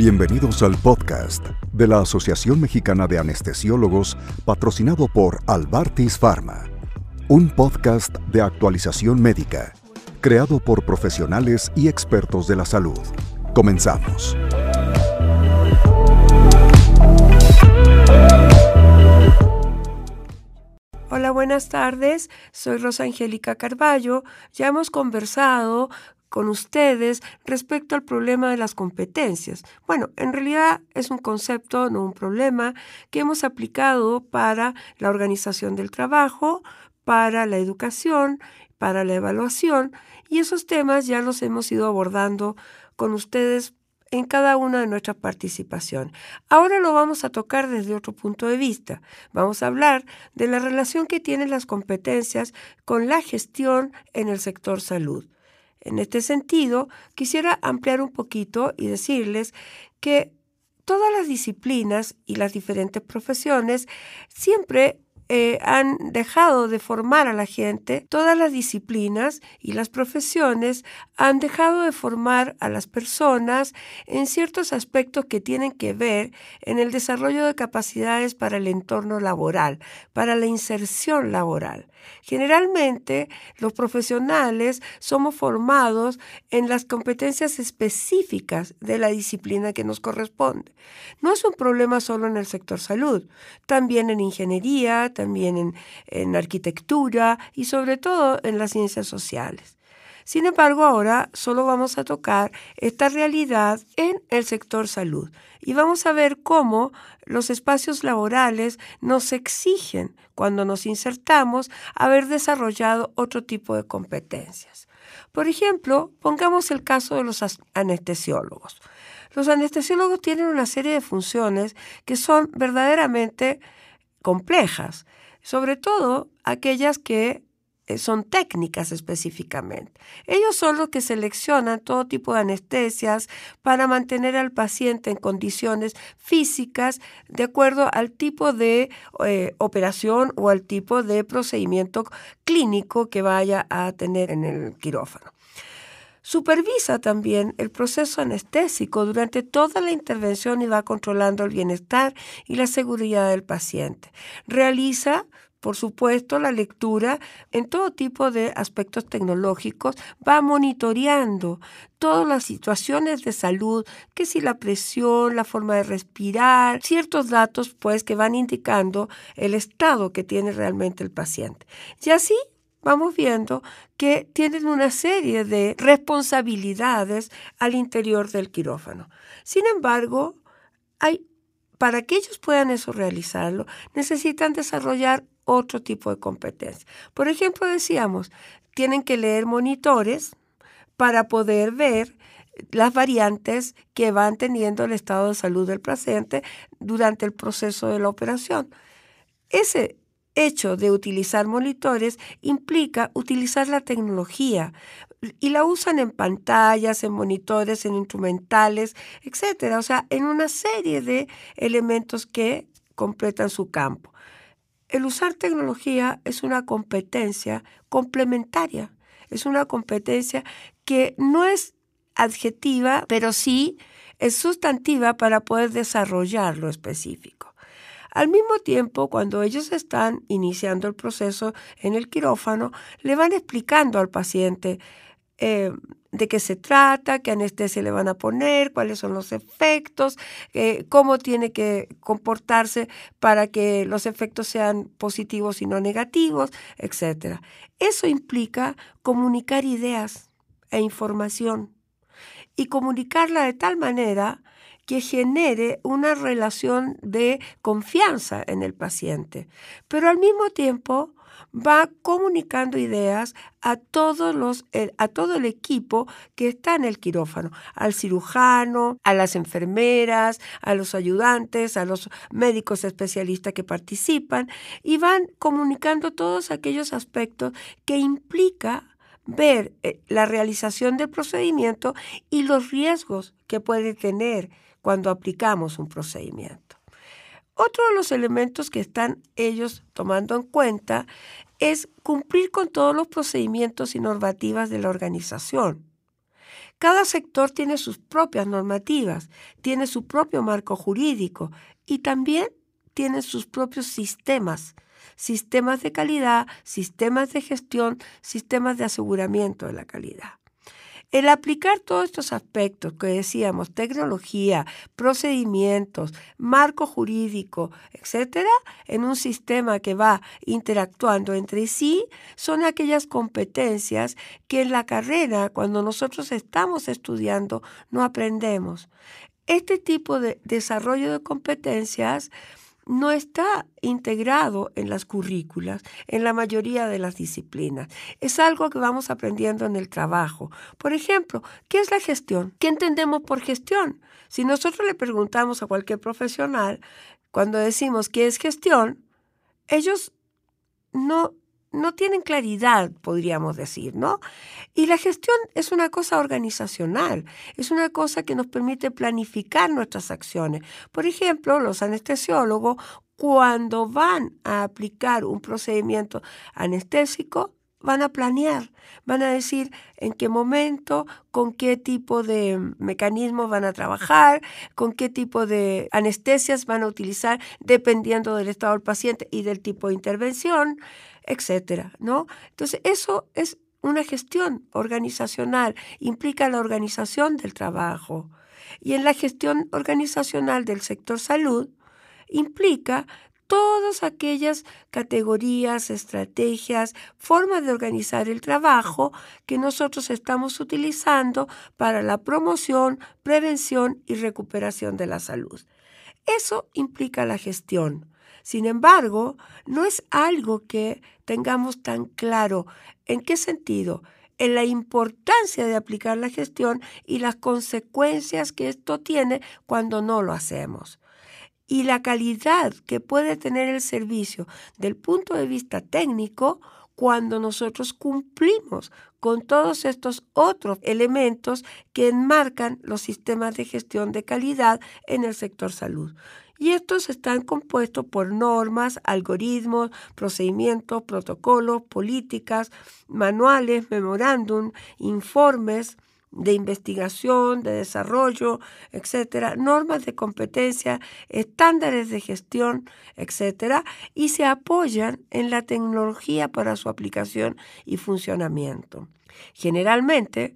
Bienvenidos al podcast de la Asociación Mexicana de Anestesiólogos patrocinado por Albartis Pharma, un podcast de actualización médica creado por profesionales y expertos de la salud. Comenzamos. Hola, buenas tardes. Soy Rosa Angélica Carballo. Ya hemos conversado con ustedes respecto al problema de las competencias. Bueno, en realidad es un concepto, no un problema, que hemos aplicado para la organización del trabajo, para la educación, para la evaluación, y esos temas ya los hemos ido abordando con ustedes en cada una de nuestras participaciones. Ahora lo vamos a tocar desde otro punto de vista. Vamos a hablar de la relación que tienen las competencias con la gestión en el sector salud. En este sentido, quisiera ampliar un poquito y decirles que todas las disciplinas y las diferentes profesiones siempre eh, han dejado de formar a la gente, todas las disciplinas y las profesiones han dejado de formar a las personas en ciertos aspectos que tienen que ver en el desarrollo de capacidades para el entorno laboral, para la inserción laboral. Generalmente los profesionales somos formados en las competencias específicas de la disciplina que nos corresponde. No es un problema solo en el sector salud, también en ingeniería, también en, en arquitectura y sobre todo en las ciencias sociales. Sin embargo, ahora solo vamos a tocar esta realidad en el sector salud y vamos a ver cómo los espacios laborales nos exigen, cuando nos insertamos, haber desarrollado otro tipo de competencias. Por ejemplo, pongamos el caso de los anestesiólogos. Los anestesiólogos tienen una serie de funciones que son verdaderamente complejas, sobre todo aquellas que son técnicas específicamente. Ellos son los que seleccionan todo tipo de anestesias para mantener al paciente en condiciones físicas de acuerdo al tipo de eh, operación o al tipo de procedimiento clínico que vaya a tener en el quirófano. Supervisa también el proceso anestésico durante toda la intervención y va controlando el bienestar y la seguridad del paciente. Realiza por supuesto, la lectura en todo tipo de aspectos tecnológicos va monitoreando todas las situaciones de salud, que si la presión, la forma de respirar, ciertos datos pues que van indicando el estado que tiene realmente el paciente. Y así vamos viendo que tienen una serie de responsabilidades al interior del quirófano. Sin embargo, hay para que ellos puedan eso realizarlo, necesitan desarrollar otro tipo de competencia. Por ejemplo, decíamos, tienen que leer monitores para poder ver las variantes que van teniendo el estado de salud del paciente durante el proceso de la operación. Ese hecho de utilizar monitores implica utilizar la tecnología y la usan en pantallas, en monitores, en instrumentales, etcétera, o sea, en una serie de elementos que completan su campo. El usar tecnología es una competencia complementaria, es una competencia que no es adjetiva, pero sí es sustantiva para poder desarrollar lo específico. Al mismo tiempo, cuando ellos están iniciando el proceso en el quirófano, le van explicando al paciente eh, de qué se trata, qué anestesia le van a poner, cuáles son los efectos, eh, cómo tiene que comportarse para que los efectos sean positivos y no negativos, etc. Eso implica comunicar ideas e información y comunicarla de tal manera que genere una relación de confianza en el paciente, pero al mismo tiempo va comunicando ideas a, todos los, a todo el equipo que está en el quirófano, al cirujano, a las enfermeras, a los ayudantes, a los médicos especialistas que participan y van comunicando todos aquellos aspectos que implica ver eh, la realización del procedimiento y los riesgos que puede tener cuando aplicamos un procedimiento. Otro de los elementos que están ellos tomando en cuenta es cumplir con todos los procedimientos y normativas de la organización. Cada sector tiene sus propias normativas, tiene su propio marco jurídico y también tiene sus propios sistemas, sistemas de calidad, sistemas de gestión, sistemas de aseguramiento de la calidad. El aplicar todos estos aspectos que decíamos, tecnología, procedimientos, marco jurídico, etcétera, en un sistema que va interactuando entre sí, son aquellas competencias que en la carrera, cuando nosotros estamos estudiando, no aprendemos. Este tipo de desarrollo de competencias no está integrado en las currículas, en la mayoría de las disciplinas. Es algo que vamos aprendiendo en el trabajo. Por ejemplo, ¿qué es la gestión? ¿Qué entendemos por gestión? Si nosotros le preguntamos a cualquier profesional, cuando decimos qué es gestión, ellos no no tienen claridad, podríamos decir, ¿no? Y la gestión es una cosa organizacional, es una cosa que nos permite planificar nuestras acciones. Por ejemplo, los anestesiólogos, cuando van a aplicar un procedimiento anestésico, van a planear, van a decir en qué momento, con qué tipo de mecanismos van a trabajar, con qué tipo de anestesias van a utilizar, dependiendo del estado del paciente y del tipo de intervención etcétera, ¿no? Entonces, eso es una gestión organizacional, implica la organización del trabajo. Y en la gestión organizacional del sector salud, implica todas aquellas categorías, estrategias, formas de organizar el trabajo que nosotros estamos utilizando para la promoción, prevención y recuperación de la salud. Eso implica la gestión. Sin embargo, no es algo que tengamos tan claro. ¿En qué sentido? En la importancia de aplicar la gestión y las consecuencias que esto tiene cuando no lo hacemos. Y la calidad que puede tener el servicio del punto de vista técnico cuando nosotros cumplimos con todos estos otros elementos que enmarcan los sistemas de gestión de calidad en el sector salud y estos están compuestos por normas, algoritmos, procedimientos, protocolos, políticas, manuales, memorándum, informes de investigación, de desarrollo, etcétera, normas de competencia, estándares de gestión, etcétera, y se apoyan en la tecnología para su aplicación y funcionamiento. Generalmente,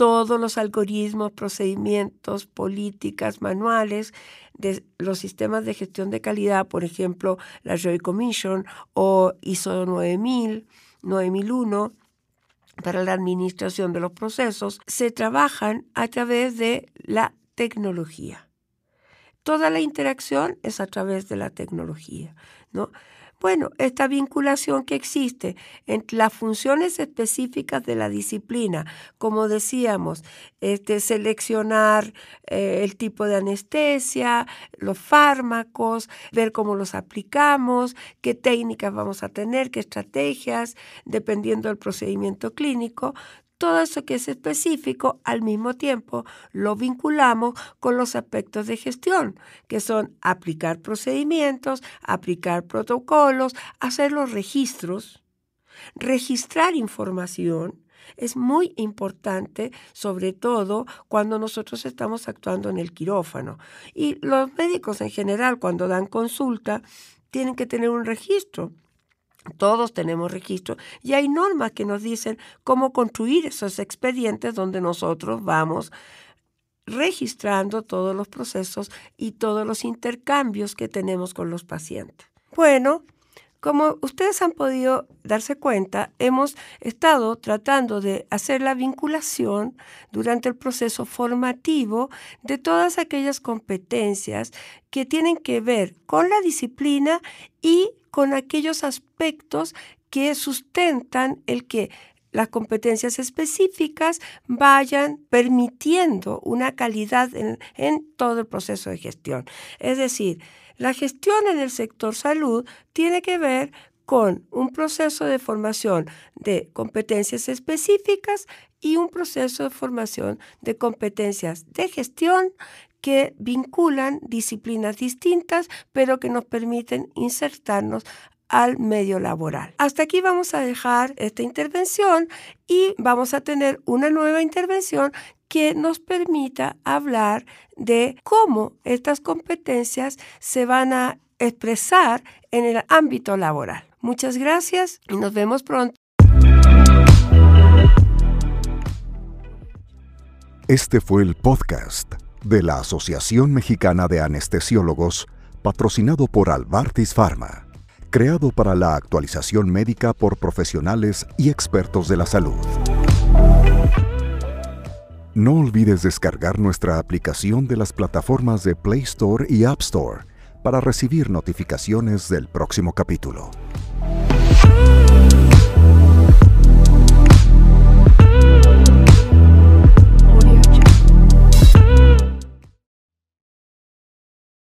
todos los algoritmos, procedimientos, políticas, manuales de los sistemas de gestión de calidad, por ejemplo, la Joy Commission o ISO 9000, 9001, para la administración de los procesos, se trabajan a través de la tecnología. Toda la interacción es a través de la tecnología, ¿no? Bueno, esta vinculación que existe entre las funciones específicas de la disciplina, como decíamos, este, seleccionar eh, el tipo de anestesia, los fármacos, ver cómo los aplicamos, qué técnicas vamos a tener, qué estrategias, dependiendo del procedimiento clínico, todo eso que es específico, al mismo tiempo lo vinculamos con los aspectos de gestión, que son aplicar procedimientos, aplicar protocolos, hacer los registros, registrar información. Es muy importante, sobre todo cuando nosotros estamos actuando en el quirófano. Y los médicos en general, cuando dan consulta, tienen que tener un registro todos tenemos registro y hay normas que nos dicen cómo construir esos expedientes donde nosotros vamos registrando todos los procesos y todos los intercambios que tenemos con los pacientes. Bueno, como ustedes han podido darse cuenta, hemos estado tratando de hacer la vinculación durante el proceso formativo de todas aquellas competencias que tienen que ver con la disciplina y con aquellos aspectos que sustentan el que las competencias específicas vayan permitiendo una calidad en, todo el proceso de gestión. Es decir, la gestión en el sector salud tiene que ver con un proceso de formación de competencias específicas y un proceso de formación de competencias de gestión que vinculan disciplinas distintas, pero que nos permiten insertarnos al medio laboral. Hasta aquí vamos a dejar esta intervención y vamos a tener una nueva intervención que nos permita hablar de cómo estas competencias se van a expresar en el ámbito laboral. Muchas gracias y nos vemos pronto. Este fue el podcast de la Asociación Mexicana de Anestesiólogos, patrocinado por Albartis Pharma, creado para la actualización médica por profesionales y expertos de la salud. No olvides descargar nuestra aplicación de las plataformas de Play Store y App Store para recibir notificaciones del próximo capítulo.